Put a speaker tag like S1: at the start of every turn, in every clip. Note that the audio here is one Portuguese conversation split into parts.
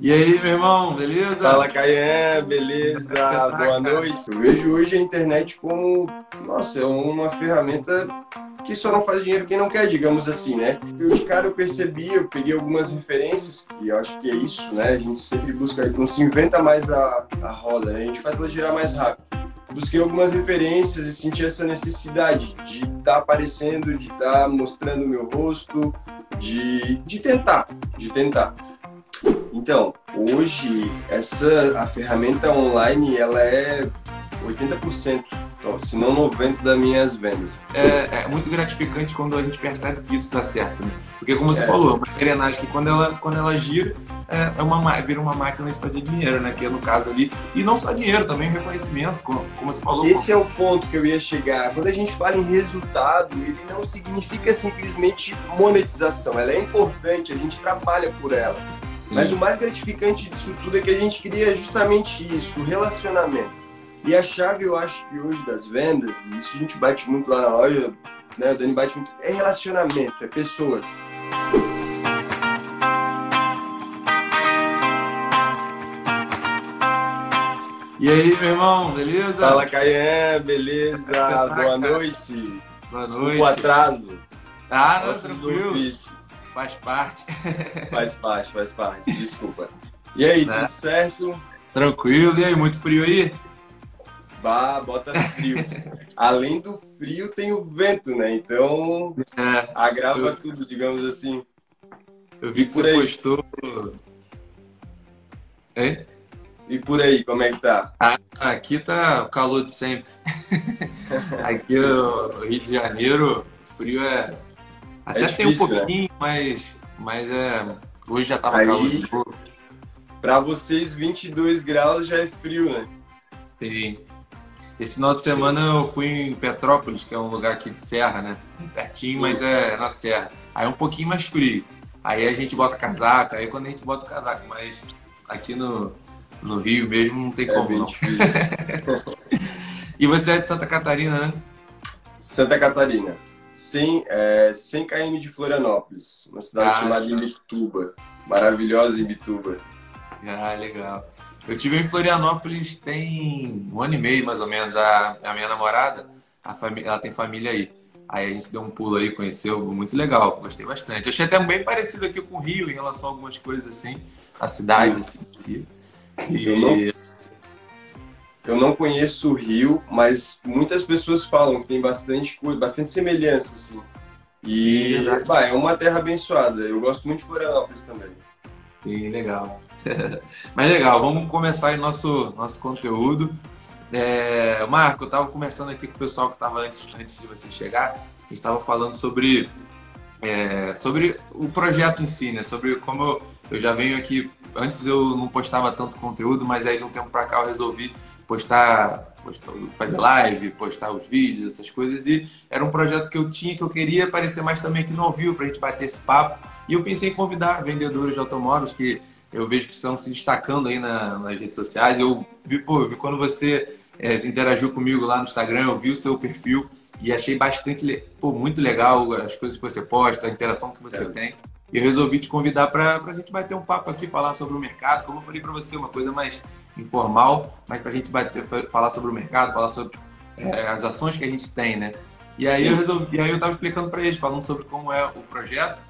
S1: E aí, meu irmão, beleza?
S2: Fala, Caian, beleza? Tá, Boa noite. Eu vejo hoje a internet como, nossa, é uma ferramenta que só não faz dinheiro quem não quer, digamos assim, né? Eu de cara eu percebi, eu peguei algumas referências, e eu acho que é isso, né? A gente sempre busca, não se inventa mais a, a roda, né? A gente faz ela girar mais rápido. Busquei algumas referências e senti essa necessidade de estar tá aparecendo, de estar tá mostrando o meu rosto, de, de tentar, de tentar. Então, hoje essa a ferramenta online ela é 80%, se não 90% das minhas vendas.
S1: É, é, muito gratificante quando a gente percebe que isso está certo, né? Porque como você é. falou, uma engrenagem que quando ela, quando ela gira, é, é uma, vira uma máquina de fazer dinheiro, né? Que é no caso ali. E não só dinheiro, também reconhecimento, como, como você falou.
S2: Esse como... é o ponto que eu ia chegar. Quando a gente fala em resultado, ele não significa simplesmente monetização. Ela é importante, a gente trabalha por ela. Mas o mais gratificante disso tudo é que a gente cria justamente isso, o relacionamento. E a chave, eu acho que hoje das vendas, e isso a gente bate muito lá na loja, né? O Dani bate muito, é relacionamento, é pessoas.
S1: E aí, meu irmão, beleza?
S2: Fala, Caian, beleza? Tá, Boa noite.
S1: Boa noite.
S2: o atraso.
S1: Ah, não, tranquilo. Faz parte.
S2: faz parte, faz parte. Desculpa. E aí, né? tudo certo?
S1: Tranquilo. E aí, muito frio aí?
S2: Bah, bota frio. Além do frio, tem o vento, né? Então, é, agrava eu... tudo, digamos assim.
S1: Eu vi e que você aí? postou... Hein?
S2: E por aí, como é que tá?
S1: Ah, aqui tá o calor de sempre. aqui no Rio de Janeiro, o frio é até é difícil, tem um né? pouquinho, né? mas, mas é, hoje já tava Aí, calor.
S2: Pra vocês, 22 graus já é frio, né?
S1: Sim. Esse final de semana eu fui em Petrópolis, que é um lugar aqui de serra, né? Pertinho, mas é na serra. Aí é um pouquinho mais frio. Aí a gente bota casaco, aí quando a gente bota o casaco, mas aqui no, no Rio mesmo não tem é como não. e você é de Santa Catarina, né?
S2: Santa Catarina. 100, é, 100 km de Florianópolis, uma cidade ah, chamada Imbituba. Maravilhosa Imbituba.
S1: Ah, legal. Eu tive em Florianópolis tem um ano e meio, mais ou menos. A, a minha namorada, a família, ela tem família aí. Aí a gente deu um pulo aí, conheceu, muito legal, gostei bastante. Eu achei até bem parecido aqui com o Rio em relação a algumas coisas assim, a cidade assim, em si.
S2: E... Eu não eu não conheço o Rio, mas muitas pessoas falam que tem bastante coisa, bastante semelhança, assim. E bah, é uma terra abençoada. Eu gosto muito de Florianópolis também.
S1: Sim, legal. mas legal, vamos começar aí nosso, nosso conteúdo. É, Marco, eu estava conversando aqui com o pessoal que estava antes, antes de você chegar. A gente estava falando sobre, é, sobre o projeto em si, né? Sobre como eu, eu já venho aqui. Antes eu não postava tanto conteúdo, mas aí de um tempo para cá eu resolvi postar, postar, fazer live, postar os vídeos, essas coisas. E era um projeto que eu tinha, que eu queria aparecer mais também aqui no ao vivo, para a gente bater esse papo. E eu pensei em convidar vendedores de automóveis que eu vejo que estão se destacando aí na, nas redes sociais. Eu vi, pô, eu vi quando você é, interagiu comigo lá no Instagram, eu vi o seu perfil e achei bastante, pô, muito legal as coisas que você posta, a interação que você é. tem. E eu resolvi te convidar para a gente bater um papo aqui, falar sobre o mercado. Como eu falei para você, uma coisa mais informal, mas para a gente bater, falar sobre o mercado, falar sobre é, as ações que a gente tem, né? E aí eu resolvi, aí eu estava explicando para eles, falando sobre como é o projeto.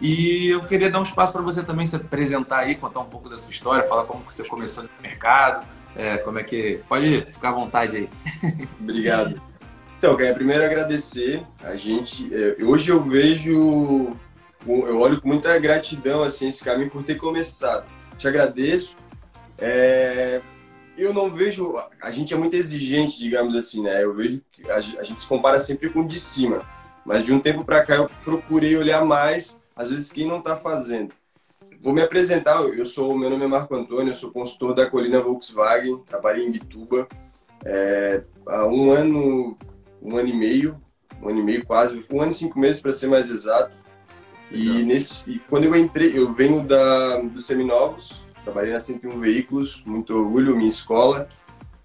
S1: E eu queria dar um espaço para você também se apresentar aí, contar um pouco da sua história, falar como que você começou no mercado, é, como é que. Pode ficar à vontade aí.
S2: Obrigado. Então, quero primeiro agradecer a gente. É, hoje eu vejo, eu olho com muita gratidão assim esse caminho por ter começado. Te agradeço é, eu não vejo. A gente é muito exigente, digamos assim, né? Eu vejo que a, gente se compara sempre com o de cima. Mas de um tempo para cá eu procurei olhar mais, às vezes, quem não está fazendo. Vou me apresentar. Eu sou, meu nome é Marco Antônio, eu sou consultor da Colina Volkswagen, trabalho em Bituba. É, há um ano, um ano e meio, um ano e meio quase, um ano e cinco meses para ser mais exato. E, nesse, e quando eu entrei, eu venho da, dos Seminovos, Trabalhei na 101 Veículos, muito orgulho, minha escola.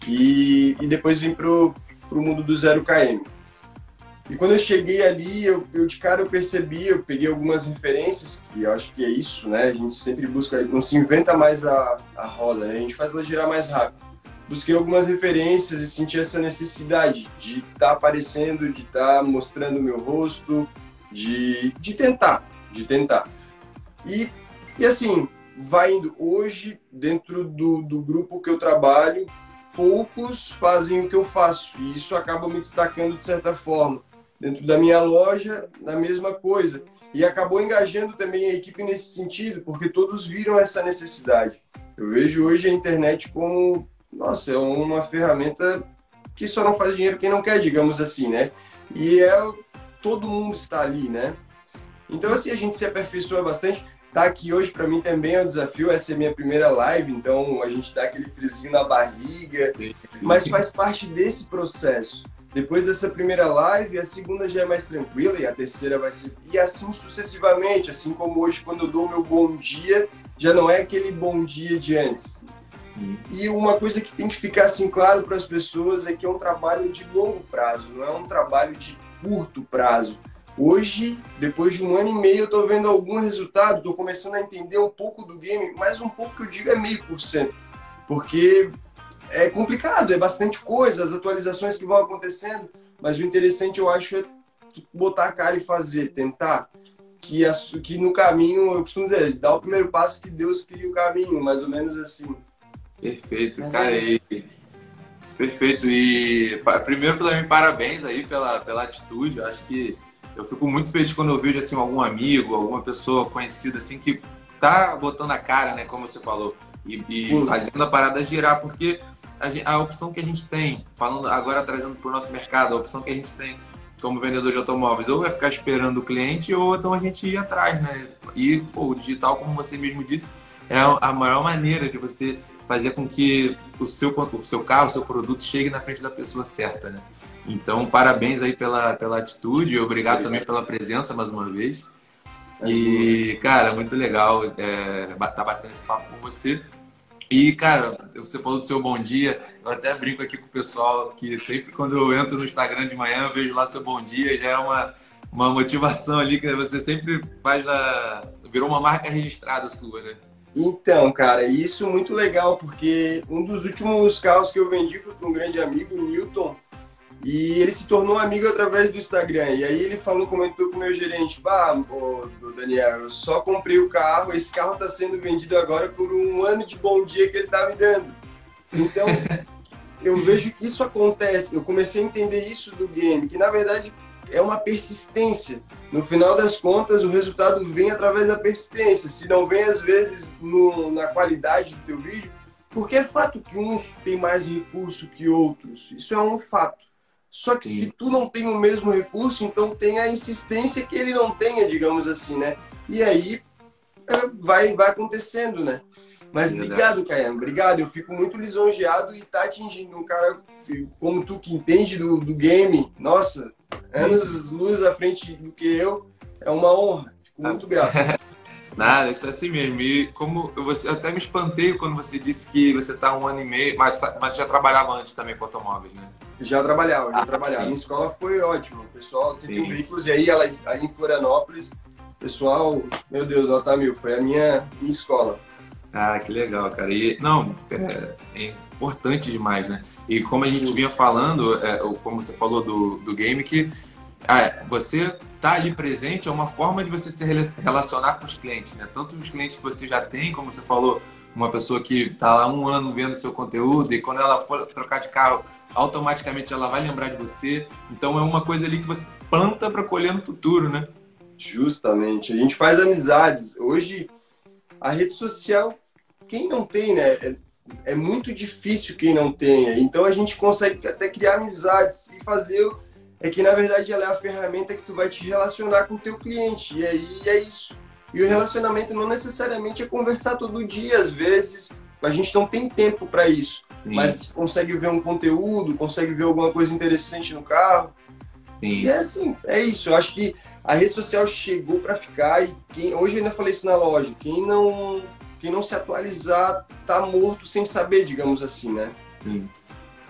S2: E, e depois vim pro, pro mundo do zero KM. E quando eu cheguei ali, eu, eu, de cara eu percebi, eu peguei algumas referências, e eu acho que é isso, né? A gente sempre busca, não se inventa mais a, a roda, né? A gente faz ela girar mais rápido. Busquei algumas referências e senti essa necessidade de estar tá aparecendo, de estar tá mostrando o meu rosto, de, de tentar, de tentar. E, e assim, vai indo. Hoje, dentro do, do grupo que eu trabalho, poucos fazem o que eu faço, e isso acaba me destacando de certa forma dentro da minha loja, na mesma coisa. E acabou engajando também a equipe nesse sentido, porque todos viram essa necessidade. Eu vejo hoje a internet como, nossa, é uma ferramenta que só não faz dinheiro quem não quer, digamos assim, né? E é todo mundo está ali, né? Então assim a gente se aperfeiçoa bastante. Tá aqui hoje para mim também é um desafio, essa é a minha primeira live, então a gente dá aquele frisinho na barriga, mas faz parte desse processo. Depois dessa primeira live, a segunda já é mais tranquila e a terceira vai ser. E assim sucessivamente, assim como hoje, quando eu dou meu bom dia, já não é aquele bom dia de antes. E uma coisa que tem que ficar assim claro para as pessoas é que é um trabalho de longo prazo, não é um trabalho de curto prazo. Hoje, depois de um ano e meio, eu estou vendo algum resultado, estou começando a entender um pouco do game, mas um pouco que eu digo é meio por cento. Porque é complicado, é bastante coisa, as atualizações que vão acontecendo, mas o interessante eu acho é botar a cara e fazer, tentar. Que, a, que no caminho, eu costumo dizer, dá o primeiro passo que Deus cria o caminho, mais ou menos assim.
S1: Perfeito, mas cara. É e, perfeito. E primeiro, também, parabéns aí pela, pela atitude. Eu acho que eu fico muito feliz quando eu vejo assim, algum amigo, alguma pessoa conhecida assim, que tá botando a cara, né, como você falou, e, e fazendo a parada girar, porque a, a, opção que a gente tem, falando agora trazendo para o nosso mercado, a opção que a gente tem como vendedor de automóveis, ou é ficar esperando o cliente, ou então a gente ir atrás, né? E pô, o digital, como você mesmo disse, é a maior maneira de você fazer com que o seu, o seu carro, o seu produto chegue na frente da pessoa certa, né? Então, parabéns aí pela, pela atitude, obrigado também pela presença mais uma vez. E, cara, muito legal é, tá batendo esse papo com você. E, cara, você falou do seu bom dia. Eu até brinco aqui com o pessoal que sempre quando eu entro no Instagram de manhã, eu vejo lá seu bom dia, já é uma, uma motivação ali que você sempre faz a... virou uma marca registrada sua, né?
S2: Então, cara, isso é muito legal, porque um dos últimos carros que eu vendi foi para um grande amigo, o Newton, e ele se tornou amigo através do Instagram. E aí ele falou, comentou com o meu gerente, bah, ô, Daniel, eu só comprei o carro, esse carro está sendo vendido agora por um ano de bom dia que ele está me dando. Então, eu vejo que isso acontece. Eu comecei a entender isso do game, que na verdade é uma persistência. No final das contas, o resultado vem através da persistência. Se não vem, às vezes, no, na qualidade do teu vídeo, porque é fato que uns têm mais recurso que outros. Isso é um fato. Só que Sim. se tu não tem o mesmo recurso, então tem a insistência que ele não tenha, digamos assim, né? E aí é, vai, vai acontecendo, né? Mas obrigado, Caian, obrigado. Eu fico muito lisonjeado e tá atingindo um cara como tu que entende do, do game. Nossa, anos luz à frente do que eu. É uma honra. Fico muito grato.
S1: Nada, isso é assim mesmo. E como eu, você, eu até me espantei quando você disse que você está um ano e meio, mas, tá, mas já trabalhava antes também com automóveis, né?
S2: Já trabalhava, já ah, trabalhava. Sim. Minha escola foi ótima. O pessoal sempre um veículos, e aí ela, aí em Florianópolis, pessoal, meu Deus, nota mil, foi a minha, minha escola.
S1: Ah, que legal, cara. E, não, é, é importante demais, né? E como a gente vinha falando, é, como você falou do, do game, que você tá ali presente é uma forma de você se relacionar com os clientes, né? Tanto os clientes que você já tem, como você falou, uma pessoa que está lá um ano vendo seu conteúdo e quando ela for trocar de carro, automaticamente ela vai lembrar de você. Então é uma coisa ali que você planta para colher no futuro, né?
S2: Justamente. A gente faz amizades. Hoje, a rede social, quem não tem, né? É, é muito difícil quem não tenha. Então a gente consegue até criar amizades e fazer é que na verdade ela é a ferramenta que tu vai te relacionar com o teu cliente. E aí é isso. E o relacionamento não necessariamente é conversar todo dia, às vezes a gente não tem tempo para isso, Sim. mas consegue ver um conteúdo, consegue ver alguma coisa interessante no carro. Sim. E é assim, é isso. Eu acho que a rede social chegou para ficar e quem hoje eu ainda falei isso na loja, quem não quem não se atualizar tá morto sem saber, digamos assim, né?
S1: Sim.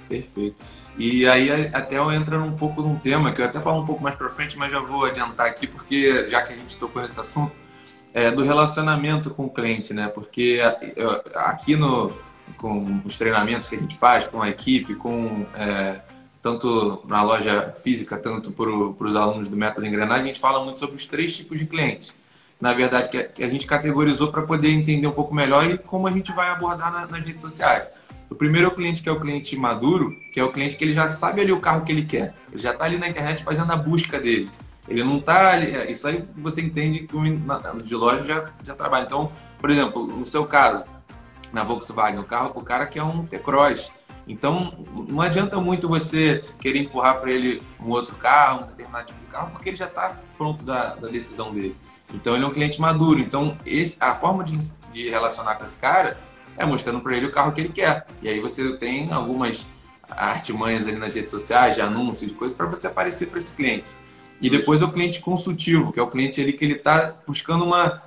S1: Perfeito. E aí até eu entro um pouco num tema que eu até falo um pouco mais para frente, mas já vou adiantar aqui porque já que a gente tocou nesse assunto, é do relacionamento com o cliente, né? Porque aqui no com os treinamentos que a gente faz com a equipe, com é, tanto na loja física, tanto para os alunos do método engrenagem, a gente fala muito sobre os três tipos de clientes. Na verdade, que a, que a gente categorizou para poder entender um pouco melhor e como a gente vai abordar na, nas redes sociais. O primeiro é o cliente que é o cliente maduro, que é o cliente que ele já sabe ali o carro que ele quer. Ele já está ali na internet fazendo a busca dele. Ele não está ali. É, isso aí você entende que o de loja já, já trabalha. Então, por exemplo, no seu caso, na Volkswagen, o carro, o cara quer um T-Cross. Então, não adianta muito você querer empurrar para ele um outro carro, um determinado tipo de carro, porque ele já está pronto da, da, decisão dele. Então, ele é um cliente maduro. Então, esse, a forma de, de relacionar com esse cara é mostrando para ele o carro que ele quer. E aí você tem algumas artimanhas ali nas redes sociais, de anúncios, de coisas, para você aparecer para esse cliente. E depois é o cliente consultivo, que é o cliente ali que ele está buscando uma,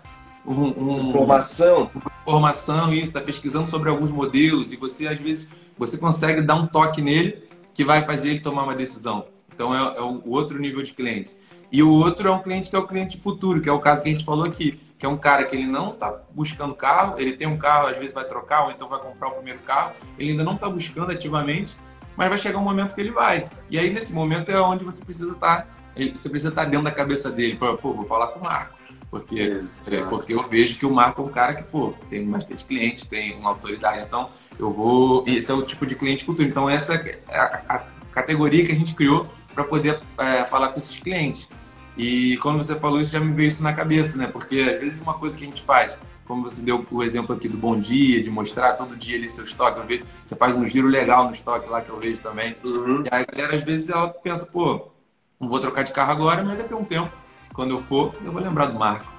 S2: um, um, informação.
S1: Informação, isso, está pesquisando sobre alguns modelos e você, às vezes, você consegue dar um toque nele que vai fazer ele tomar uma decisão. Então, é, é o outro nível de cliente. E o outro é um cliente que é o cliente futuro, que é o caso que a gente falou aqui, que é um cara que ele não está buscando carro, ele tem um carro, às vezes vai trocar ou então vai comprar o primeiro carro, ele ainda não está buscando ativamente, mas vai chegar um momento que ele vai. E aí, nesse momento, é onde você precisa estar, tá, você precisa estar tá dentro da cabeça dele, pô, vou falar com o Marco porque, é, porque eu vejo que o Marco é um cara que, pô, tem bastante cliente, tem uma autoridade. Então, eu vou. Esse é o tipo de cliente futuro. Então, essa é a, a categoria que a gente criou para poder é, falar com esses clientes. E quando você falou isso, já me veio isso na cabeça, né? Porque às vezes uma coisa que a gente faz, como você deu o exemplo aqui do bom dia, de mostrar todo dia ali seu estoque, eu vejo, você faz um giro legal no estoque lá que eu vejo também. Uhum. E aí a galera às vezes ela pensa, pô, não vou trocar de carro agora, mas daqui a um tempo quando eu for, eu vou lembrar do Marco.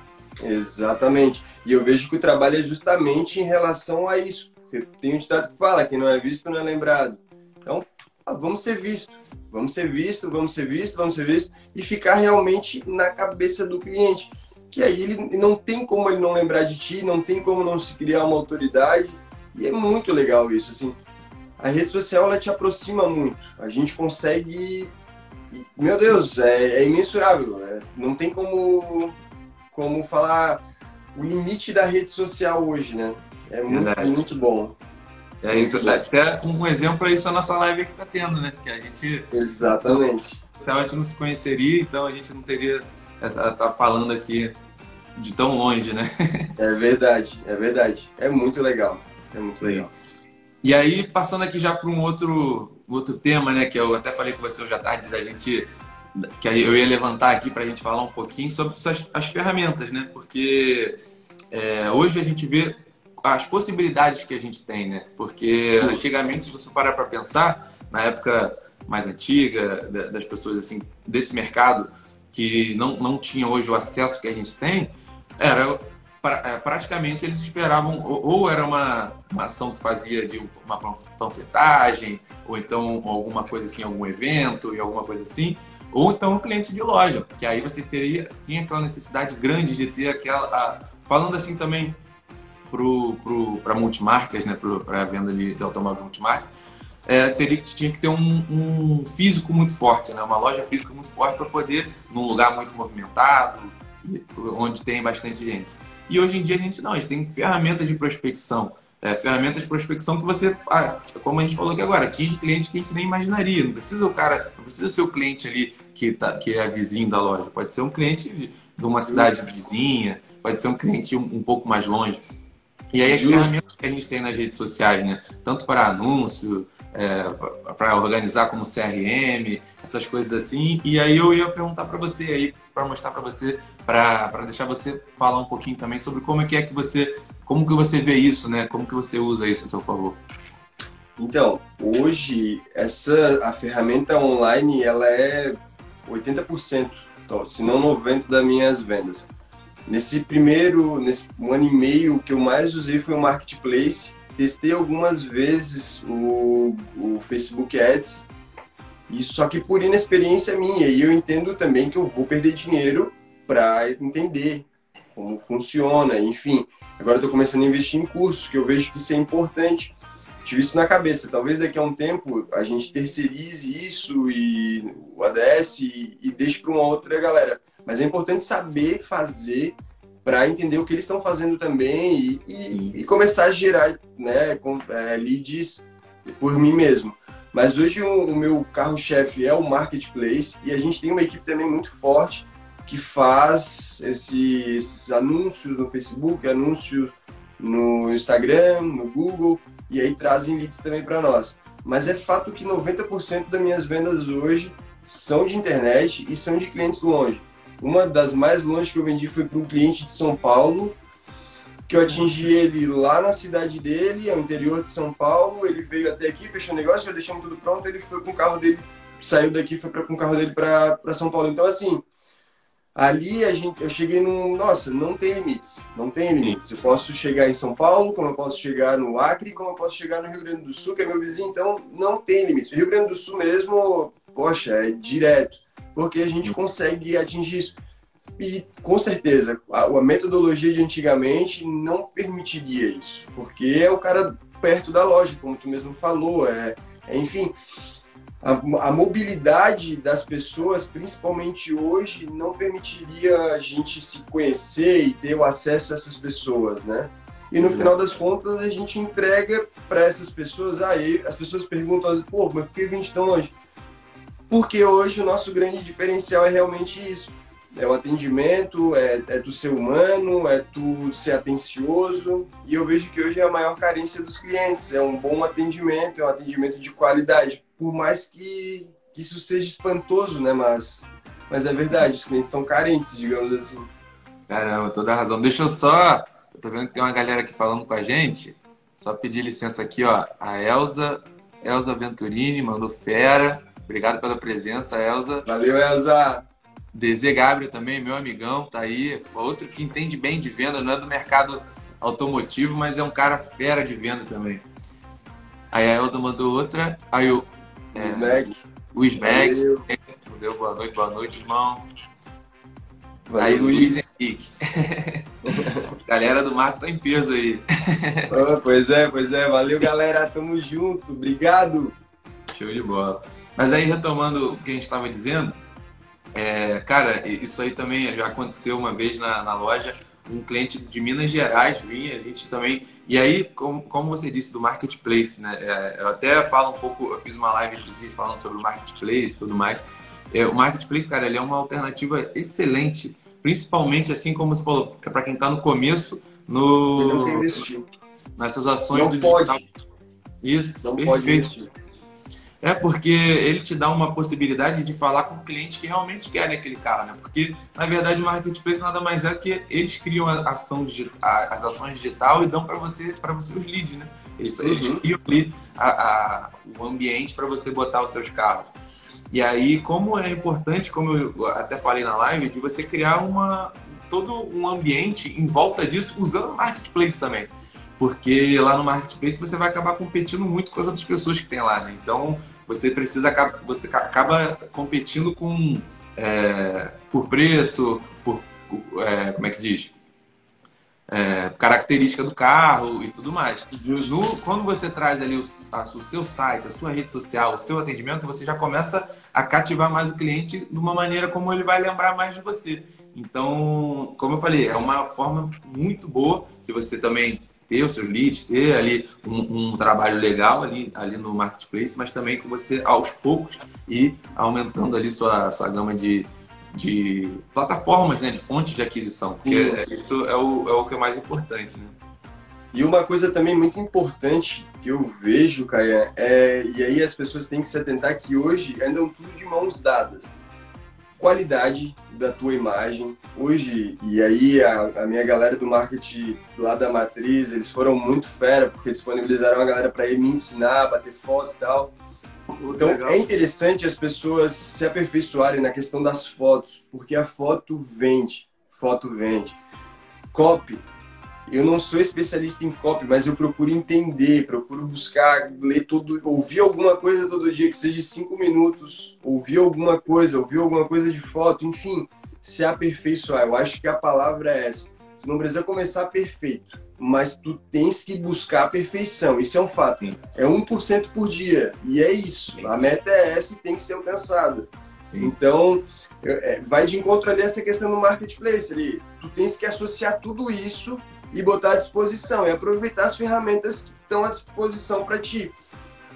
S2: Exatamente. E eu vejo que o trabalho é justamente em relação a isso. Tem um ditado que fala que não é visto não é lembrado. Então, ah, vamos ser visto. Vamos ser visto, vamos ser visto, vamos ser visto e ficar realmente na cabeça do cliente. Que aí ele não tem como ele não lembrar de ti, não tem como não se criar uma autoridade. E é muito legal isso, assim. A rede social ela te aproxima muito. A gente consegue meu Deus, é, é imensurável. Né? Não tem como, como falar o limite da rede social hoje, né? É muito, muito bom.
S1: E aí, até um exemplo é isso a nossa live que está tendo, né? Que a gente.
S2: Exatamente.
S1: Se a gente não se conheceria, então a gente não teria essa tá falando aqui de tão longe, né?
S2: É verdade, é verdade. É muito legal. É muito legal.
S1: E aí, passando aqui já para um outro, outro tema, né? Que eu até falei com você hoje à tarde, a gente. Que eu ia levantar aqui para a gente falar um pouquinho sobre as, as ferramentas, né? Porque é, hoje a gente vê as possibilidades que a gente tem, né? Porque antigamente, se você parar para pensar, na época mais antiga, das pessoas assim, desse mercado, que não, não tinha hoje o acesso que a gente tem, era é, praticamente eles esperavam, ou era uma, uma ação que fazia de uma panfletagem, ou então alguma coisa assim, algum evento e alguma coisa assim, ou então um cliente de loja, que aí você teria, tinha aquela necessidade grande de ter aquela. A, falando assim também para multimarcas, né, para a venda de, de automóvel multimarca, é, teria tinha que ter um, um, físico muito forte, né, uma loja física muito forte para poder, num lugar muito movimentado, onde tem bastante gente. E hoje em dia a gente não, a gente tem ferramentas de prospecção. É, ferramentas de prospecção que você, ah, como a gente falou aqui agora, atinge clientes que a gente nem imaginaria. Não precisa o cara, não precisa ser o cliente ali que, tá, que é vizinho da loja. Pode ser um cliente de, de uma cidade vizinha, pode ser um cliente um, um pouco mais longe. E aí as ferramentas que a gente tem nas redes sociais, né? Tanto para anúncio, é, para organizar como CRM, essas coisas assim. E aí eu ia perguntar para você aí, para mostrar para você, para deixar você falar um pouquinho também sobre como é que é que você, como que você vê isso, né? Como que você usa isso a seu favor?
S2: Então, hoje essa a ferramenta online ela é 80%, se não 90 das minhas vendas. Nesse primeiro, nesse um ano e meio, o que eu mais usei foi o marketplace testei algumas vezes o, o Facebook Ads, e só que por inexperiência minha, e eu entendo também que eu vou perder dinheiro para entender como funciona, enfim. Agora estou começando a investir em cursos, que eu vejo que isso é importante. tive isso na cabeça. Talvez daqui a um tempo a gente terceirize isso e o ADS e, e deixe para uma outra galera. Mas é importante saber fazer para entender o que eles estão fazendo também e, e, e, começar a gerar né, com, é, leads por mim mesmo. Mas hoje o, o meu carro-chefe é o marketplace e a gente tem uma equipe também muito forte que faz esses anúncios no Facebook, anúncios no Instagram, no Google e aí trazem leads também para nós. Mas é fato que 90% das minhas vendas hoje são de internet e são de clientes longe. Uma das mais longe que eu vendi foi para um cliente de São Paulo, que eu atingi ele lá na cidade dele, ao interior de São Paulo. Ele veio até aqui, fechou o negócio, já deixamos tudo pronto. Ele foi com o carro dele, saiu daqui, foi pra, com o carro dele para São Paulo. Então, assim, ali a gente, eu cheguei num. Nossa, não tem limites. Não tem limites. Eu posso chegar em São Paulo, como eu posso chegar no Acre, como eu posso chegar no Rio Grande do Sul, que é meu vizinho. Então, não tem limites. O Rio Grande do Sul mesmo, poxa, é direto porque a gente consegue atingir isso. E com certeza, a, a metodologia de antigamente não permitiria isso, porque é o cara perto da loja, como tu mesmo falou, é, é enfim, a, a, mobilidade das pessoas, principalmente hoje, não permitiria a gente se conhecer e ter o acesso a essas pessoas, né? E no final das contas, a gente entrega para essas pessoas, aí as pessoas perguntam, pô, mas por que vem tão longe? Porque hoje o nosso grande diferencial é realmente isso. É o atendimento, é, é ser humano, é tu ser atencioso. E eu vejo que hoje é a maior carência dos clientes. É um bom atendimento, é um atendimento de qualidade. Por mais que, que isso seja espantoso, né? Mas, mas é verdade, os clientes estão carentes, digamos assim.
S1: Caramba, toda a razão. Deixa eu só. Eu tô vendo que tem uma galera aqui falando com a gente. Só pedir licença aqui, ó. A Elza, Elza Venturini mandou fera. Obrigado pela presença, Elza.
S2: Valeu, Elza.
S1: DZ Gabriel também, meu amigão, tá aí. Outro que entende bem de venda, não é do mercado automotivo, mas é um cara fera de venda também. Aí a Elda mandou outra. Aí o.
S2: É, Smeg.
S1: O Smeg. Deu boa noite, boa noite, irmão.
S2: Valeu, aí Luiz
S1: Henrique. galera do Marco tá em peso aí.
S2: oh, pois é, pois é. Valeu, galera. Tamo junto. Obrigado.
S1: Show de bola. Mas aí, retomando o que a gente estava dizendo, é, cara, isso aí também já aconteceu uma vez na, na, loja. Um cliente de Minas Gerais vinha, a gente também. E aí, como, como você disse, do marketplace, né? É, eu até falo um pouco, eu fiz uma live esses dias falando sobre o marketplace e tudo mais. É, o marketplace, cara, ele é uma alternativa excelente, principalmente assim como você falou, para quem está no começo, no, nessas ações
S2: não
S1: do
S2: pode. digital.
S1: Isso,
S2: não
S1: perfeito.
S2: pode investir.
S1: É porque ele te dá uma possibilidade de falar com clientes que realmente querem aquele carro, né? Porque, na verdade, o marketplace nada mais é que eles criam a ação digital, as ações digital e dão para você, para você os leads, né? Eles, uhum. eles criam ali a, a, o ambiente para você botar os seus carros. E aí, como é importante, como eu até falei na live, de você criar uma, todo um ambiente em volta disso usando o marketplace também porque lá no marketplace você vai acabar competindo muito com as outras pessoas que tem lá, né? Então você precisa você acaba competindo com é, por preço, por é, como é que diz, é, característica do carro e tudo mais. No, quando você traz ali o, a, o seu site, a sua rede social, o seu atendimento, você já começa a cativar mais o cliente de uma maneira como ele vai lembrar mais de você. Então, como eu falei, é uma forma muito boa de você também ter os seus leads, ter ali um, um, trabalho legal ali, ali no marketplace, mas também com você aos poucos e aumentando ali sua, sua gama de, de plataformas, né, de fontes de aquisição, porque uhum. isso é o, é o que é mais importante, né?
S2: E uma coisa também muito importante que eu vejo, Caia, é, e aí as pessoas têm que se atentar que hoje andam tudo de mãos dadas qualidade da tua imagem. Hoje, e aí a, a, minha galera do marketing lá da Matriz, eles foram muito fera, porque disponibilizaram a galera para ir me ensinar, bater foto e tal. Então Legal. é interessante as pessoas se aperfeiçoarem na questão das fotos, porque a foto vende, foto vende. Copy, eu não sou especialista em copy, mas eu procuro entender, procuro buscar, ler tudo, ouvir alguma coisa todo dia, que seja cinco minutos, ouvir alguma coisa, ouvir alguma coisa de foto, enfim, se aperfeiçoar. Eu acho que a palavra é essa. não precisa começar perfeito, mas tu tens que buscar a perfeição. Isso é um fato. Sim. É 1% por dia. E é isso. Sim. A meta é essa e tem que ser alcançada. Sim. Então, é, vai de encontro ali essa questão do marketplace. Ali. Tu tens que associar tudo isso e botar à disposição e aproveitar as ferramentas que estão à disposição para ti.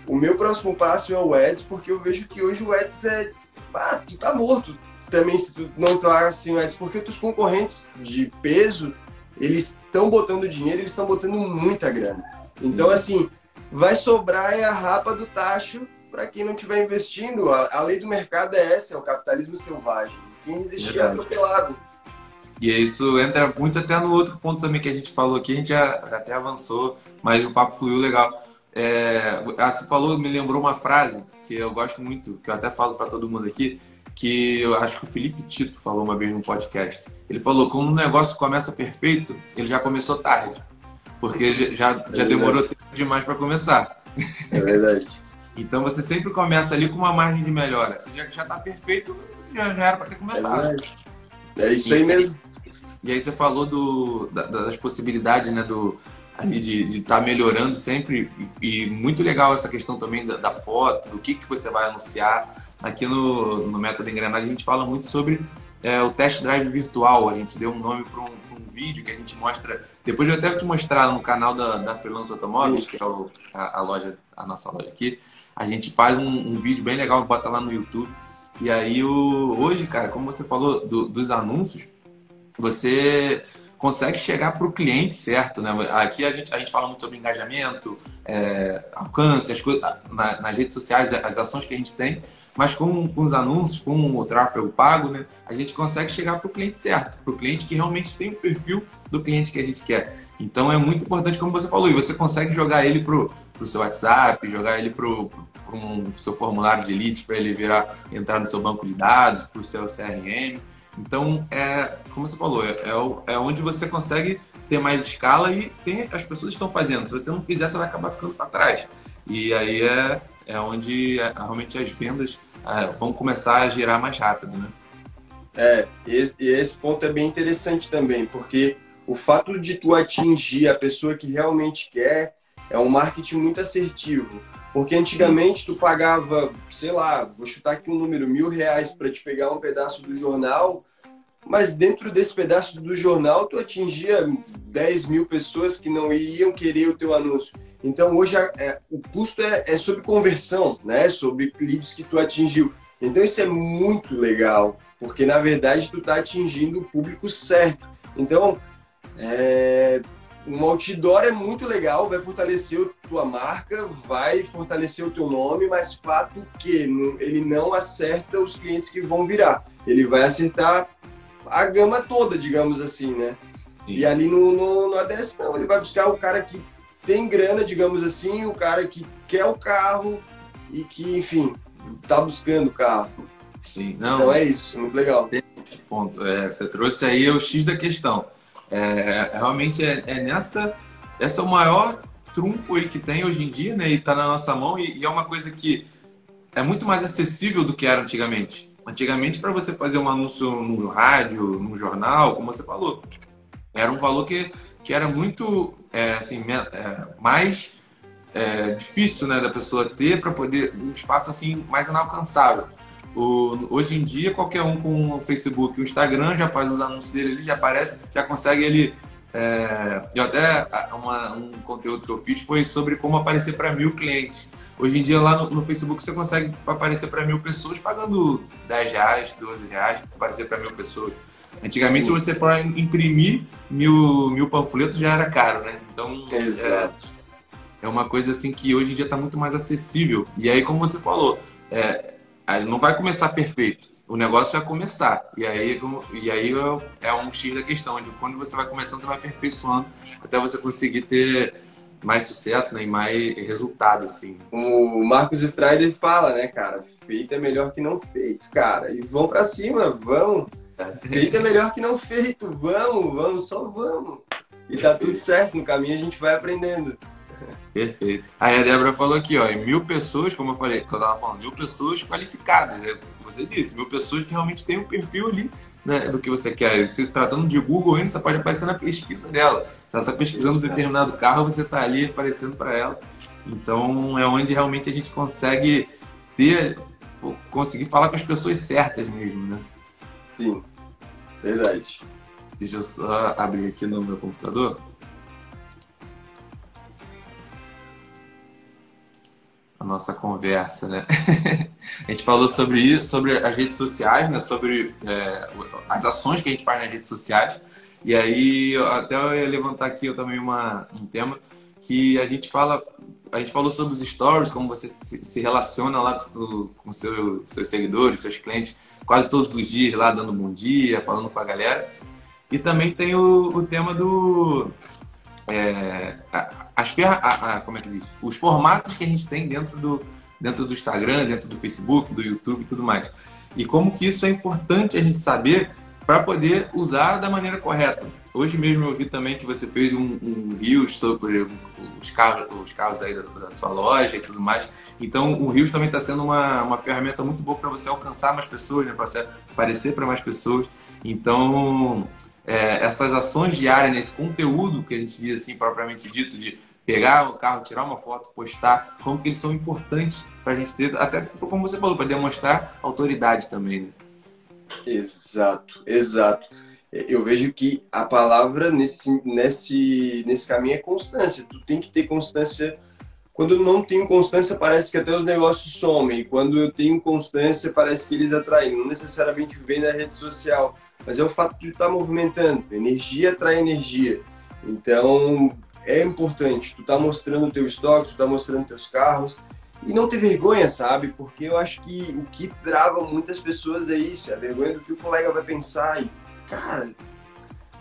S2: O meu próximo passo é o Ads, porque eu vejo que hoje o Ads é. Ah, tu tá morto também se tu não tá assim o Ads, porque os concorrentes de peso eles estão botando dinheiro, eles estão botando muita grana. Então, uhum. assim, vai sobrar é a rapa do tacho para quem não estiver investindo. A, a, lei do mercado é essa, é o capitalismo selvagem. Quem resistir é atropelado.
S1: E isso entra muito até no outro ponto também que a gente falou aqui, a gente já até avançou, mas o papo fluiu legal. É, você falou, me lembrou uma frase que eu gosto muito, que eu até falo para todo mundo aqui, que eu acho que o Felipe Tito falou uma vez no podcast. Ele falou: quando um negócio começa perfeito, ele já começou tarde. Porque já, já é demorou tempo demais para começar.
S2: É verdade.
S1: então você sempre começa ali com uma margem de melhora. Se já está perfeito, você já, já era para ter começado.
S2: É, é isso aí mesmo.
S1: E aí você falou do, das possibilidades, né? Do, ali de estar tá melhorando sempre e, e, muito legal essa questão também da, da, foto, do que, que você vai anunciar. Aqui no, no Método Engrenagem a gente fala muito sobre é, o test drive virtual. A gente deu um nome para um, um, vídeo que a gente mostra. Depois eu até vou te mostrar no canal da, da Freelance Automóveis, que é o, a, a, loja, a nossa loja aqui. A gente faz um, um, vídeo bem legal, bota lá no YouTube. E aí o, hoje, cara, como você falou do, dos anúncios, você consegue chegar para o cliente certo, né? Aqui a gente, a gente fala muito sobre engajamento, é, alcance, as coisas, na, nas redes sociais, as ações que a gente tem, mas com, com os anúncios, com o tráfego pago, né? A gente consegue chegar para o cliente certo, para o cliente que realmente tem o perfil do cliente que a gente quer. Então é muito importante, como você falou, e você consegue jogar ele para o seu WhatsApp, jogar ele para o um, seu formulário de leads para ele virar, entrar no seu banco de dados, para o seu CRM. Então, é, como você falou, é, é, é onde você consegue ter mais escala e tem, as pessoas estão fazendo. Se você não fizer, você vai acabar ficando para trás. E aí é, é onde é, realmente as vendas é, vão começar a girar mais rápido, né?
S2: É, esse, esse ponto é bem interessante também, porque o fato de tu atingir a pessoa que realmente quer é um marketing muito assertivo. Porque antigamente tu pagava, sei lá, vou chutar aqui um número, mil reais para te pegar um pedaço do jornal, mas dentro desse pedaço do jornal tu atingia 10 mil pessoas que não iriam querer o teu anúncio. Então hoje é, o custo é, é sobre conversão, né? Sobre leads que tu atingiu. Então isso é muito legal, porque na verdade tu está atingindo o público certo. Então é, um outdoor é muito legal, vai fortalecer a tua marca, vai fortalecer o teu nome, mas fato que ele não acerta os clientes que vão virar. Ele vai acertar a gama toda, digamos assim, né? Sim. E ali no, no, no ADS não, ele vai buscar o cara que tem grana, digamos assim, o cara que quer o carro e que, enfim, tá buscando o carro.
S1: Sim, não.
S2: Então é isso, muito legal.
S1: Ponto. É, você trouxe aí o X da questão é, realmente é, é, nessa. Essa é o maior trunfo aí que tem hoje em dia, né? E está na nossa mão, e, e, é uma coisa que é muito mais acessível do que era antigamente. Antigamente, para você fazer um anúncio no rádio, no jornal, como você falou, era um valor que, que era muito é, assim, é, mais é, difícil né, da pessoa ter para poder um espaço assim mais inalcançável. O, hoje em dia, qualquer um com o Facebook o Instagram já faz os anúncios dele ali, já aparece, já consegue ele. É, eu até uma, um conteúdo que eu fiz foi sobre como aparecer para mil clientes. Hoje em dia, lá no, no Facebook, você consegue aparecer para mil pessoas pagando 10 reais, 12 reais para aparecer para mil pessoas. Antigamente, você para imprimir mil, mil panfletos já era caro, né? Então, é, é, uma coisa assim que hoje em dia está muito mais acessível. E aí, como você falou, é, Aí não vai começar perfeito. O negócio vai começar. E aí, e aí é um X da questão, de quando você vai começando, você vai aperfeiçoando até você conseguir ter mais sucesso né, e mais resultado, assim.
S2: O Marcos Strider fala, né, cara? Feito é melhor que não feito, cara. E vão para cima, vamos. Feito é melhor que não feito, vamos, vamos, só vamos. E tá tudo certo, no caminho a gente vai aprendendo.
S1: Perfeito. Aí a Débora falou aqui, ó, mil pessoas, como eu falei, eu tava falando, mil pessoas qualificadas, é como você disse, mil pessoas que realmente têm um perfil ali né, do que você quer. Se tratando de Google ainda, você pode aparecer na pesquisa dela. Se ela está pesquisando um determinado carro, você está ali aparecendo para ela. Então é onde realmente a gente consegue ter, conseguir falar com as pessoas certas mesmo, né?
S2: Sim, verdade.
S1: Deixa eu só abrir aqui no meu computador. A nossa conversa, né? a gente falou sobre isso, sobre as redes sociais, né? Sobre é, as ações que a gente faz nas redes sociais. E aí, até eu ia levantar aqui também uma, um tema que a gente fala, a gente falou sobre os stories, como você se relaciona lá com, com seu, seus seguidores, seus clientes, quase todos os dias lá dando bom dia, falando com a galera. E também tem o, o tema do é, as a, a, como é que diz? Os formatos que a gente tem dentro do, dentro do Instagram, dentro do Facebook, do YouTube e tudo mais. E como que isso é importante a gente saber para poder usar da maneira correta. Hoje mesmo eu vi também que você fez um, um Rios sobre os carros, os carros aí da, da, sua loja e tudo mais. Então o Rios também está sendo uma, uma ferramenta muito boa para você alcançar mais pessoas, né? para você aparecer para mais pessoas. Então é, essas ações diárias, nesse conteúdo que a gente diz assim, propriamente dito, de pegar o carro, tirar uma foto, postar, como que eles são importantes para a gente ter, até como você falou, para demonstrar autoridade também. Né?
S2: Exato, exato. Eu vejo que a palavra nesse, nesse, nesse caminho é constância. Tu tem que ter constância. Quando não tenho constância, parece que até os negócios somem. Quando eu tenho constância, parece que eles atraem. Não necessariamente vem na rede social mas é o fato de estar tá movimentando. Energia atrai energia. Então, é importante. Tu tá mostrando o teu estoque, tu tá mostrando teus carros. E não ter vergonha, sabe? Porque eu acho que o que trava muitas pessoas é isso, é a vergonha do que o colega vai pensar. E, cara,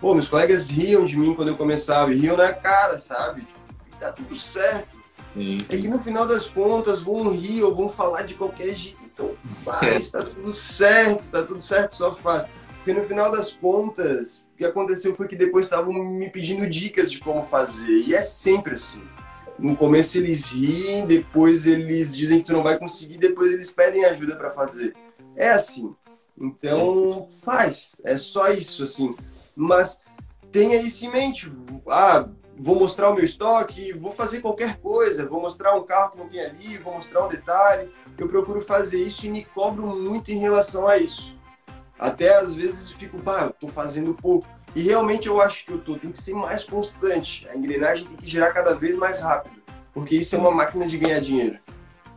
S2: pô, meus colegas riam de mim quando eu começava, e riam na cara, sabe? Tipo, tá tudo certo. Sim, sim. É que no final das contas vão rir ou vão falar de qualquer jeito. Então faz, tá tudo certo, tá tudo certo, só faz. Porque no final das contas, o que aconteceu foi que depois estavam me pedindo dicas de como fazer. E é sempre assim. No começo eles riem, depois eles dizem que tu não vai conseguir, depois eles pedem ajuda para fazer. É assim. Então, faz. É só isso, assim. Mas tenha isso em mente. Ah, vou mostrar o meu estoque, vou fazer qualquer coisa, vou mostrar um carro que não tem ali, vou mostrar um detalhe. Eu procuro fazer isso e me cobro muito em relação a isso. Até às vezes fico, pá, eu tô fazendo pouco. E realmente eu acho que eu tô, tem que ser mais constante. A engrenagem tem que girar cada vez mais rápido, porque isso é uma máquina de ganhar dinheiro.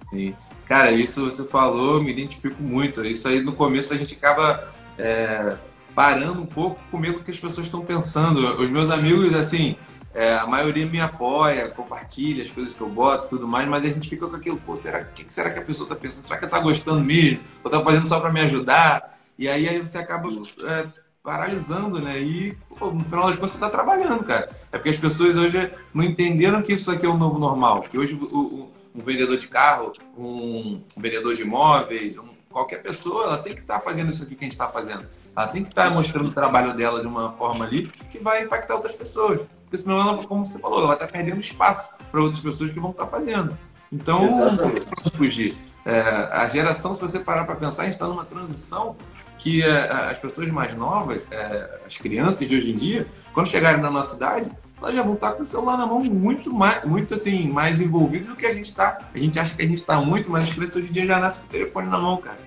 S1: Sim. Cara, isso você falou, me identifico muito. Isso aí no começo a gente acaba é, parando um pouco com medo do que as pessoas estão pensando. Os meus amigos, assim, é, a maioria me apoia, compartilha as coisas que eu boto tudo mais, mas a gente fica com aquilo, pô, será, que, será que a pessoa tá pensando? Será que ela tá gostando mesmo? Ou tá fazendo só para me ajudar? E aí, aí você acaba é, paralisando, né? E pô, no final das contas você está trabalhando, cara. É porque as pessoas hoje não entenderam que isso aqui é o novo normal. Que hoje o, o, um vendedor de carro, um vendedor de imóveis, um, qualquer pessoa, ela tem que estar tá fazendo isso aqui que a gente está fazendo. Ela tem que estar tá mostrando o trabalho dela de uma forma ali que vai impactar outras pessoas. Porque senão ela, como você falou, ela vai estar tá perdendo espaço para outras pessoas que vão estar tá fazendo. Então, Exatamente. não fugir. É, a geração, se você parar para pensar, a gente está numa transição que é, as pessoas mais novas, é, as crianças de hoje em dia, quando chegarem na nossa idade, elas já vão estar com o celular na mão muito mais, muito assim, mais envolvidos do que a gente está. A gente acha que a gente está muito, mas as crianças hoje em dia já nascem com o telefone na mão, cara.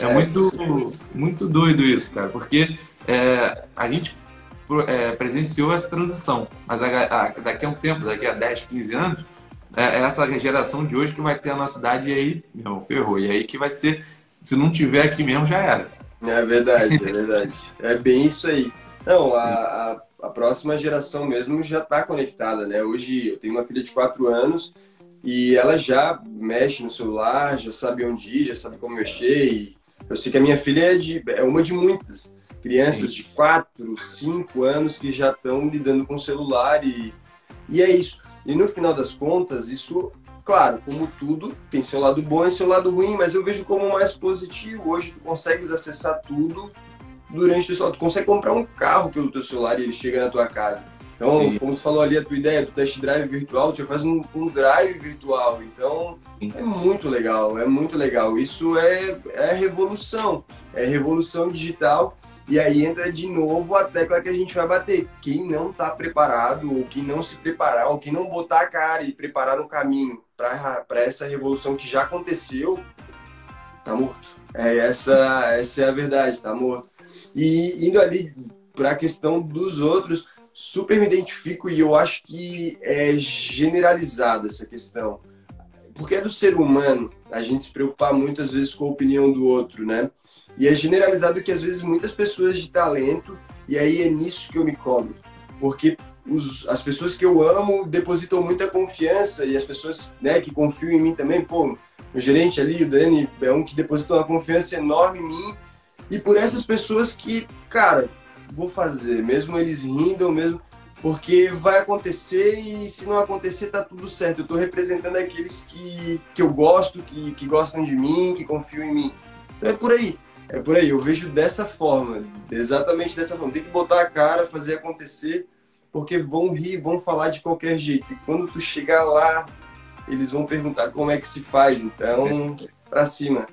S1: É, é muito, muito doido isso, cara, porque é, a gente é, presenciou essa transição, mas a, a, daqui a um tempo, daqui a 10, 15 anos, é essa geração de hoje que vai ter a nossa idade e aí, meu, ferrou. E aí que vai ser, se não tiver aqui mesmo, já era.
S2: É verdade, é verdade. É bem isso aí. Não, a, a, a próxima geração mesmo já está conectada, né? Hoje eu tenho uma filha de 4 anos e ela já mexe no celular, já sabe onde ir, já sabe como mexer. E eu sei que a minha filha é, de, é uma de muitas crianças de 4, 5 anos que já estão lidando com o celular e, e é isso. E no final das contas, isso Claro, como tudo, tem seu lado bom e seu lado ruim, mas eu vejo como mais positivo. Hoje tu consegues acessar tudo durante o teu celular. Tu consegue comprar um carro pelo teu celular e ele chega na tua casa. Então, Sim. como você falou ali, a tua ideia do test drive virtual, você faz um, um drive virtual. Então, Sim. é muito legal, é muito legal. Isso é, é revolução, é revolução digital. E aí entra de novo a tecla que a gente vai bater. Quem não está preparado, ou quem não se preparar, ou quem não botar a cara e preparar um caminho para essa revolução que já aconteceu, tá morto. É, essa, essa é a verdade, tá morto. E indo ali para a questão dos outros, super me identifico e eu acho que é generalizada essa questão. Porque é do ser humano a gente se preocupar muitas vezes com a opinião do outro, né? E é generalizado que às vezes muitas pessoas de talento, e aí é nisso que eu me cobro. Porque os, as pessoas que eu amo depositam muita confiança e as pessoas né, que confiam em mim também, pô, o gerente ali, o Dani, é um que deposita uma confiança enorme em mim. E por essas pessoas que, cara, vou fazer, mesmo eles rindam, mesmo porque vai acontecer e se não acontecer tá tudo certo. Eu estou representando aqueles que, que eu gosto, que, que gostam de mim, que confiam em mim. Então é por aí, é por aí. Eu vejo dessa forma, exatamente dessa forma. Tem que botar a cara, fazer acontecer, porque vão rir, vão falar de qualquer jeito. E quando tu chegar lá, eles vão perguntar como é que se faz. Então, para cima.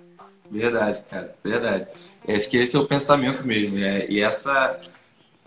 S1: Verdade, cara, verdade. Acho que esse é o pensamento mesmo. É, e essa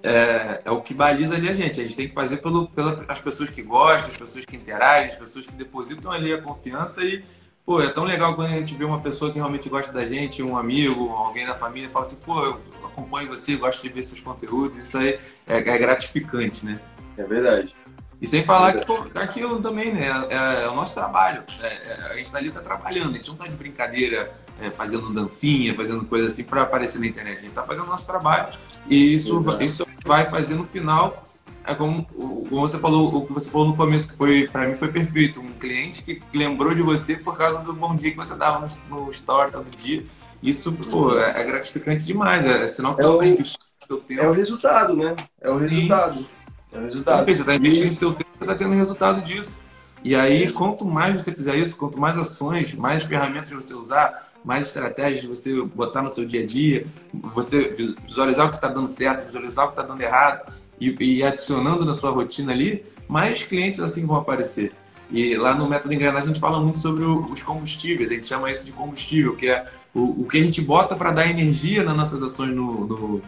S1: é, é, o que baliza ali a gente. A gente tem que fazer pelo, pelas pessoas que gostam, as pessoas que interagem, as pessoas que depositam ali a confiança e, pô, é tão legal quando a gente vê uma pessoa que realmente gosta da gente, um amigo, alguém da família, fala assim, pô, eu acompanho você, gosto de ver seus conteúdos, isso aí é, é gratificante, né?
S2: É verdade.
S1: E sem falar que pô, aquilo também, né? É, é o nosso trabalho. É, é a gente tá ali tá trabalhando, a gente não tá de brincadeira é, fazendo dancinha, fazendo coisa assim para aparecer na internet. A gente está fazendo o nosso trabalho e isso, isso vai fazer no final. É como, como você falou, o que você falou no começo, que foi para mim foi perfeito. Um cliente que lembrou de você por causa do bom dia que você dava no, no store todo dia. Isso pô, é, é gratificante demais. É, é que
S2: é você está tempo. É o resultado, né? É o resultado. Sim. É o resultado.
S1: Você está investindo e... seu tempo, você está tendo resultado disso. E aí, quanto mais você fizer isso, quanto mais ações, mais ferramentas você usar, mais estratégias você botar no seu dia a dia, você visualizar o que está dando certo, visualizar o que está dando errado e, e, adicionando na sua rotina ali, mais clientes assim vão aparecer. E lá no método engrenagem a gente fala muito sobre os combustíveis, a gente chama isso de combustível, que é o, o que a gente bota para dar energia nas nossas ações no, no,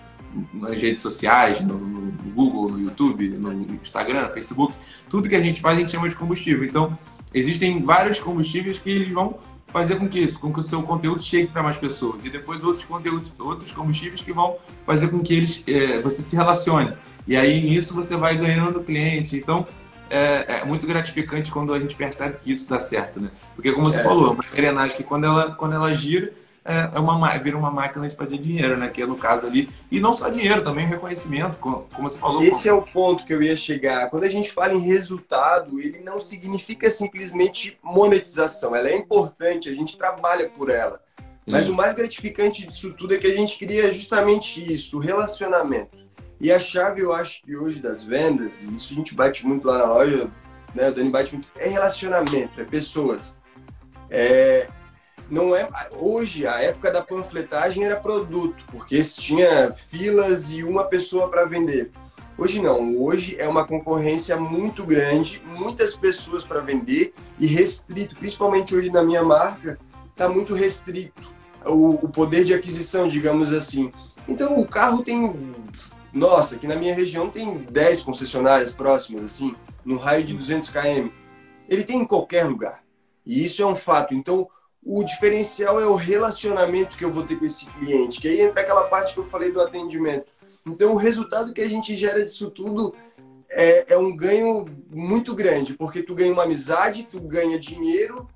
S1: nas redes sociais, no, no, Google, no YouTube, no Instagram, no Facebook, tudo que a gente faz a gente chama de combustível. Então, existem vários combustíveis que eles vão fazer com que isso, com que o seu conteúdo chegue para mais pessoas e depois outros conteúdos, outros combustíveis que vão fazer com que eles é, você se relacione e aí nisso você vai ganhando cliente. Então é, é, muito gratificante quando a gente percebe que isso dá certo, né? Porque como você é. falou, uma engrenagem que quando ela quando ela gira é, é uma, vira uma máquina de fazer dinheiro, né? Que é no caso ali. E não só dinheiro, também reconhecimento, como você falou.
S2: Esse como... é o ponto que eu ia chegar. Quando a gente fala em resultado, ele não significa simplesmente monetização. Ela é importante, a gente trabalha por ela. Mas o mais gratificante disso tudo é que a gente cria justamente isso, o relacionamento. E a chave, eu acho que hoje das vendas, e isso a gente bate muito lá na loja, né? O Dani bate muito, é relacionamento, é pessoas. É, não é hoje a época da panfletagem era produto porque tinha filas e uma pessoa para vender hoje não hoje é uma concorrência muito grande muitas pessoas para vender e restrito principalmente hoje na minha marca está muito restrito o, o, poder de aquisição digamos assim então o carro tem nossa aqui na minha região tem 10 concessionárias próximas assim no raio de 200 km ele tem em qualquer lugar e isso é um fato então o diferencial é o relacionamento que eu vou ter com esse cliente, que aí entra aquela parte que eu falei do atendimento. Então, o resultado que a gente gera disso tudo é, é um ganho muito grande, porque tu ganha uma amizade, tu ganha dinheiro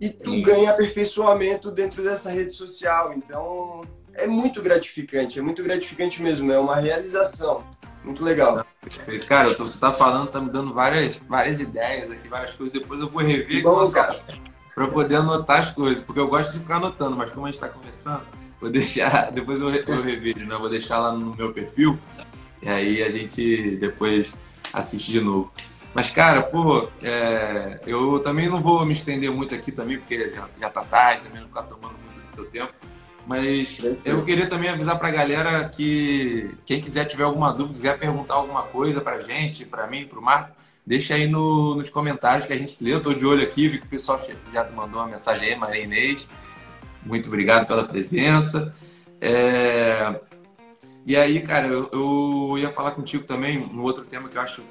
S2: e tu Sim. ganha aperfeiçoamento dentro dessa rede social. Então, é muito gratificante, é muito gratificante mesmo, é uma realização. Muito legal.
S1: Perfeito. Cara, você está falando, tá me dando várias, várias ideias aqui, várias coisas. Depois eu vou rever.
S2: Bom, cara
S1: para poder anotar as coisas, porque eu gosto de ficar anotando, mas como a gente está conversando, vou deixar, depois eu, eu revejo, né? Vou deixar lá no meu perfil e aí a gente depois assiste de novo. Mas, cara, pô, é, eu também não vou me estender muito aqui também, porque já, já tá tarde, também não ficar tomando muito do seu tempo. Mas eu queria também avisar para a galera que quem quiser tiver alguma dúvida, quiser perguntar alguma coisa para gente, para mim, para o Marco, deixa aí no, nos comentários que a gente lê. Eu estou de olho aqui, vi que o pessoal já mandou uma mensagem aí, Maria Inês. Muito obrigado pela presença. É... E aí, cara, eu, eu, ia falar contigo também um outro tema que eu acho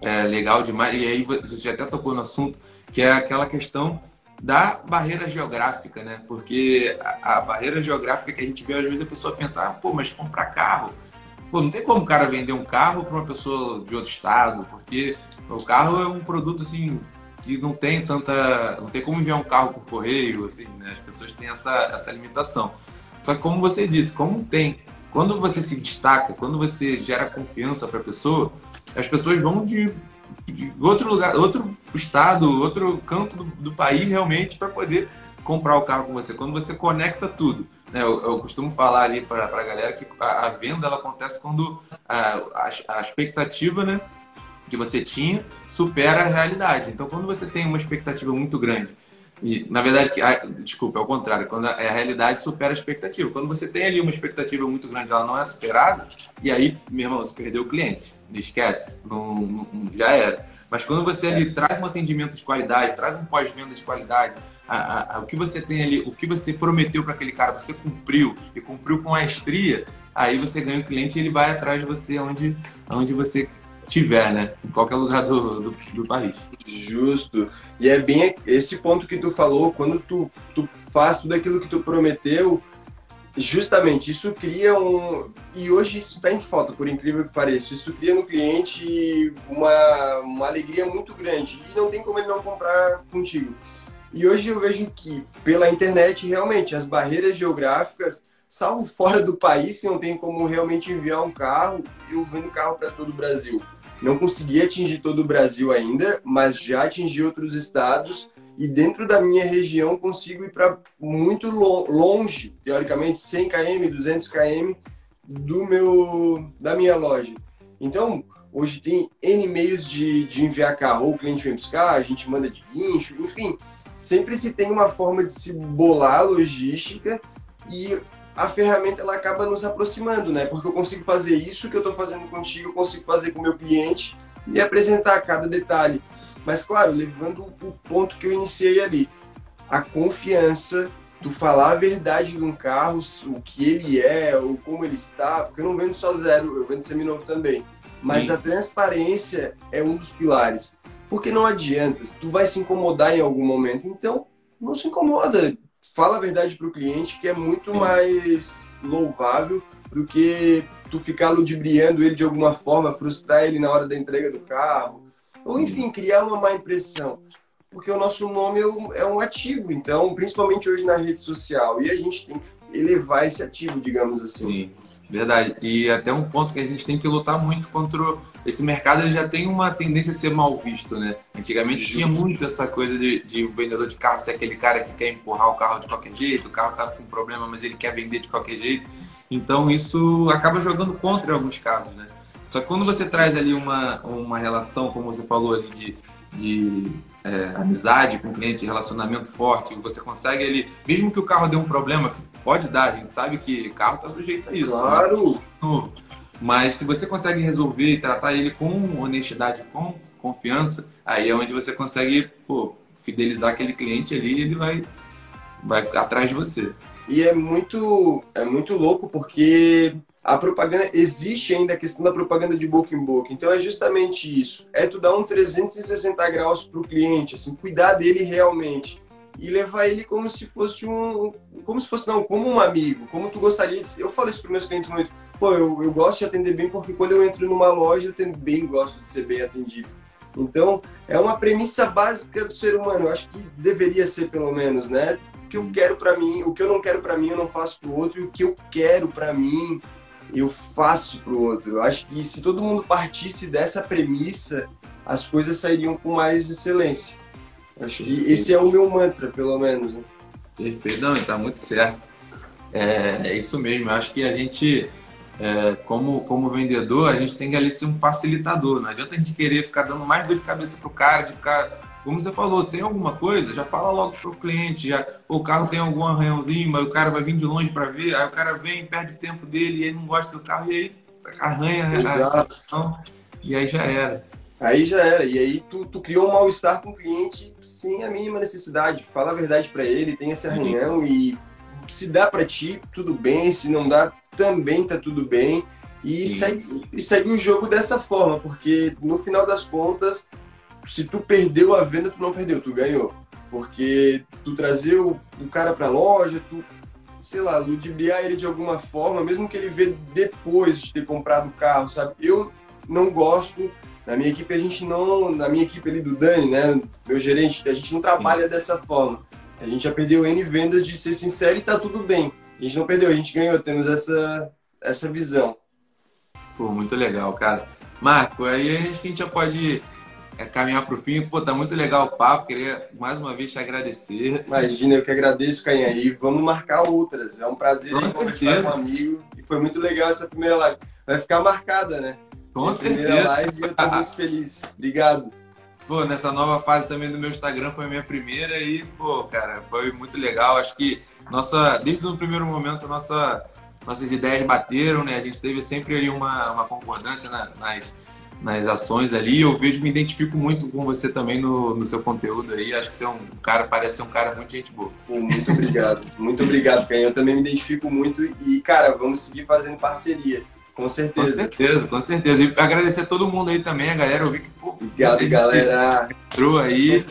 S1: é, legal demais, e aí você já até tocou no assunto, que é aquela questão da barreira geográfica, né? Porque a, a, barreira geográfica que a gente vê, às vezes a pessoa pensa, ah, pô, mas comprar carro, pô, não tem como o cara vender um carro para uma pessoa de outro estado, porque o carro é um produto assim que não tem tanta, não tem como enviar um carro por correio, assim, né? As pessoas têm essa essa limitação. Só que como você disse, como tem, quando você se destaca, quando você gera confiança para a pessoa, as pessoas vão de de outro lugar, outro estado, outro canto do, do país realmente para poder comprar o carro com você. Quando você conecta tudo. Né? Eu, eu costumo falar ali para a galera que a, a, venda ela acontece quando a, a, a expectativa né, que você tinha supera a realidade. Então, quando você tem uma expectativa muito grande e, na verdade, desculpa, é o contrário. Quando a, realidade supera a expectativa. Quando você tem ali uma expectativa muito grande, ela não é superada, e aí, meu irmão, você perdeu o cliente. Esquece, não, não, já era. Mas quando você ali traz um atendimento de qualidade, traz um pós-venda de qualidade, a, a, a, o que você tem ali, o que você prometeu para aquele cara, você cumpriu e cumpriu com maestria, aí você ganha o cliente e ele vai atrás de você onde, onde você tiver, né? Em qualquer lugar do, do, do, país.
S2: Justo. E é bem esse ponto que tu falou, quando tu, tu faz tudo aquilo que tu prometeu, justamente isso cria um. E hoje isso está em falta, por incrível que pareça. Isso cria no cliente uma, uma alegria muito grande. E não tem como ele não comprar contigo. E hoje eu vejo que pela internet, realmente, as barreiras geográficas salvo fora do país, que não tem como realmente enviar um carro, eu vendo carro para todo o Brasil. Não consegui atingir todo o Brasil ainda, mas já atingi outros estados. E dentro da minha região consigo ir para muito longe, teoricamente 100 km, 200 km do meu da minha loja. Então, hoje tem N meios de, de enviar carro, o cliente vem buscar, a gente manda de guincho, enfim, sempre se tem uma forma de se bolar a logística e a ferramenta ela acaba nos aproximando, né? Porque eu consigo fazer isso que eu estou fazendo contigo, eu consigo fazer com o meu cliente e apresentar cada detalhe. Mas, claro, levando o ponto que eu iniciei ali, a confiança do falar a verdade de um carro, o que ele é, ou como ele está, porque eu não vendo só zero, eu vendo seminovo também. Mas Isso. a transparência é um dos pilares. Porque não adianta, tu vai se incomodar em algum momento, então não se incomoda fala a verdade para o cliente, que é muito mais louvável do que tu ficar ludibriando ele de alguma forma, frustrar ele na hora da entrega do carro, ou enfim, criar uma má impressão. Porque o nosso nome é um ativo, então, principalmente hoje na rede social, e a gente tem que elevar esse ativo, digamos assim.
S1: Sim, verdade. E até um ponto que a gente tem que lutar muito contra esse mercado, ele já tem uma tendência a ser mal visto, né? Antigamente Justo. tinha muito essa coisa de, de o vendedor de carro ser aquele cara que quer empurrar o carro de qualquer jeito, o carro tá com problema, mas ele quer vender de qualquer jeito. Então isso acaba jogando contra em alguns casos, né? Só que quando você traz ali uma, uma relação, como você falou ali, de, de é, amizade com o cliente, relacionamento forte, você consegue ele, mesmo que o carro dê um problema, que pode dar, a gente sabe que carro está sujeito a isso.
S2: Né? Claro!
S1: Né? Mas se você consegue resolver e tratar ele com honestidade, com confiança, aí é onde você consegue pô, fidelizar aquele cliente ali e ele vai, vai atrás de você.
S2: E é muito, é muito louco porque a propaganda, existe ainda a questão da propaganda de boca em boca. Então é justamente isso. É tu dar um 360 graus para o cliente, assim, cuidar dele realmente. E levar ele como se fosse um. Como se fosse, não, como um amigo. Como tu gostaria de. Eu falo isso para meus clientes muito. Pô, eu, eu gosto de atender bem porque quando eu entro numa loja eu também gosto de ser bem atendido. Então, é uma premissa básica do ser humano. Eu acho que deveria ser, pelo menos, né? O que eu quero para mim, o que eu não quero para mim, eu não faço pro outro. E o que eu quero para mim, eu faço para o outro. Eu acho que se todo mundo partisse dessa premissa, as coisas sairiam com mais excelência. Eu acho que esse é o meu mantra, pelo menos. Né?
S1: Perfeito, não, está muito certo. É, é, isso mesmo. Eu acho que a gente, é, como, como vendedor, a gente tem que ali ser um facilitador. Não adianta a gente querer ficar dando mais dor de cabeça pro cara, de ficar como você falou, tem alguma coisa, já fala logo pro cliente, já, o carro tem algum arranhãozinho, mas o cara vai vir de longe para ver, aí o cara vem, perde tempo dele, e ele não gosta do carro, e aí arranha a relação, e aí já era.
S2: Aí já era. E aí tu, tu criou um mal-estar com o cliente sem a mínima necessidade. Fala a verdade para ele, tem esse arranhão e se dá para ti, tudo bem. Se não dá, também tá tudo bem. E segue, e segue o jogo dessa forma, porque no final das contas, se tu perdeu a venda, tu não perdeu, tu ganhou. Porque tu trazer o, o cara pra loja, tu, sei lá, ludibriar ele de alguma forma, mesmo que ele vê depois de ter comprado o carro, sabe? Eu não gosto, na minha equipe a gente não, na minha equipe ali do Dani, né, meu gerente, a gente não trabalha Sim. dessa forma. A gente já perdeu N vendas de ser sincero e tá tudo bem. A gente não perdeu, a gente ganhou, temos essa, essa visão.
S1: Pô, muito legal, cara. Marco, aí a gente já pode caminhar para o fim. Pô, tá muito legal o papo. Queria mais uma vez te agradecer.
S2: Imagina, eu que agradeço, Cainha. E vamos marcar outras. É um prazer com conversar com um amigo. E foi muito legal essa primeira live. Vai ficar marcada, né?
S1: Com Minha certeza.
S2: primeira live e eu tô muito feliz. Obrigado.
S1: Pô, nessa nova fase também do meu Instagram foi a minha primeira e, pô, cara, foi muito legal. Acho que nossa, desde o primeiro momento, nossa, nossas ideias bateram, né? A gente teve sempre ali uma, uma concordância na, nas, nas ações ali. Eu vejo, me identifico muito com você também no, no seu conteúdo aí. Acho que você é um cara, parece ser um cara muito gente boa.
S2: Pô, muito obrigado. muito obrigado, Ken. Eu também me identifico muito e, cara, vamos seguir fazendo parceria. Com certeza.
S1: Com certeza, com certeza. E agradecer a todo mundo aí também, a galera. Eu vi que, pô,
S2: Obrigado, galera.
S1: Entrou aí.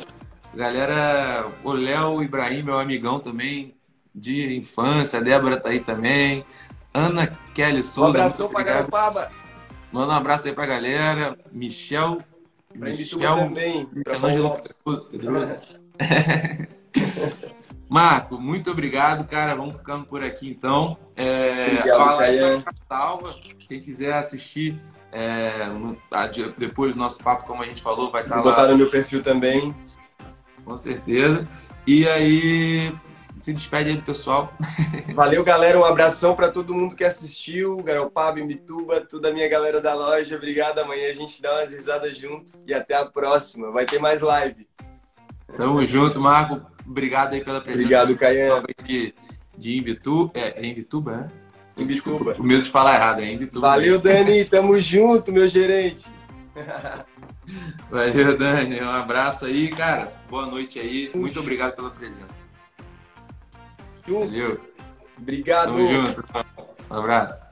S1: Galera, o Léo Ibrahim, meu amigão também, de infância. A Débora tá aí também. Ana Kelly Souza.
S2: Um abração pra Garopaba.
S1: Manda um abraço aí pra galera. Michel.
S2: Pra Michel também. Pra
S1: Marco, muito obrigado, cara. Vamos ficando por aqui então. É,
S2: obrigado, fala
S1: salva. Quem quiser assistir é, no, depois do nosso papo, como a gente falou, vai estar
S2: Vou lá. botar no meu perfil também.
S1: Com certeza. E aí, se despede aí do pessoal.
S2: Valeu, galera. Um abração para todo mundo que assistiu, Garopaba, Mituba, toda a minha galera da loja. Obrigado. Amanhã a gente dá umas risadas junto e até a próxima. Vai ter mais live.
S1: Tamo junto, Marco. Obrigado aí pela presença.
S2: Obrigado, Caian.
S1: De, de Invituba. É, é Invituba, né?
S2: Invituba.
S1: O medo de falar errado, é Invituba.
S2: Valeu, Dani. Tamo junto, meu gerente.
S1: Valeu, Dani. Um abraço aí, cara. Boa noite aí. Muito obrigado pela presença.
S2: Valeu. Obrigado.
S1: Tamo junto. Um abraço.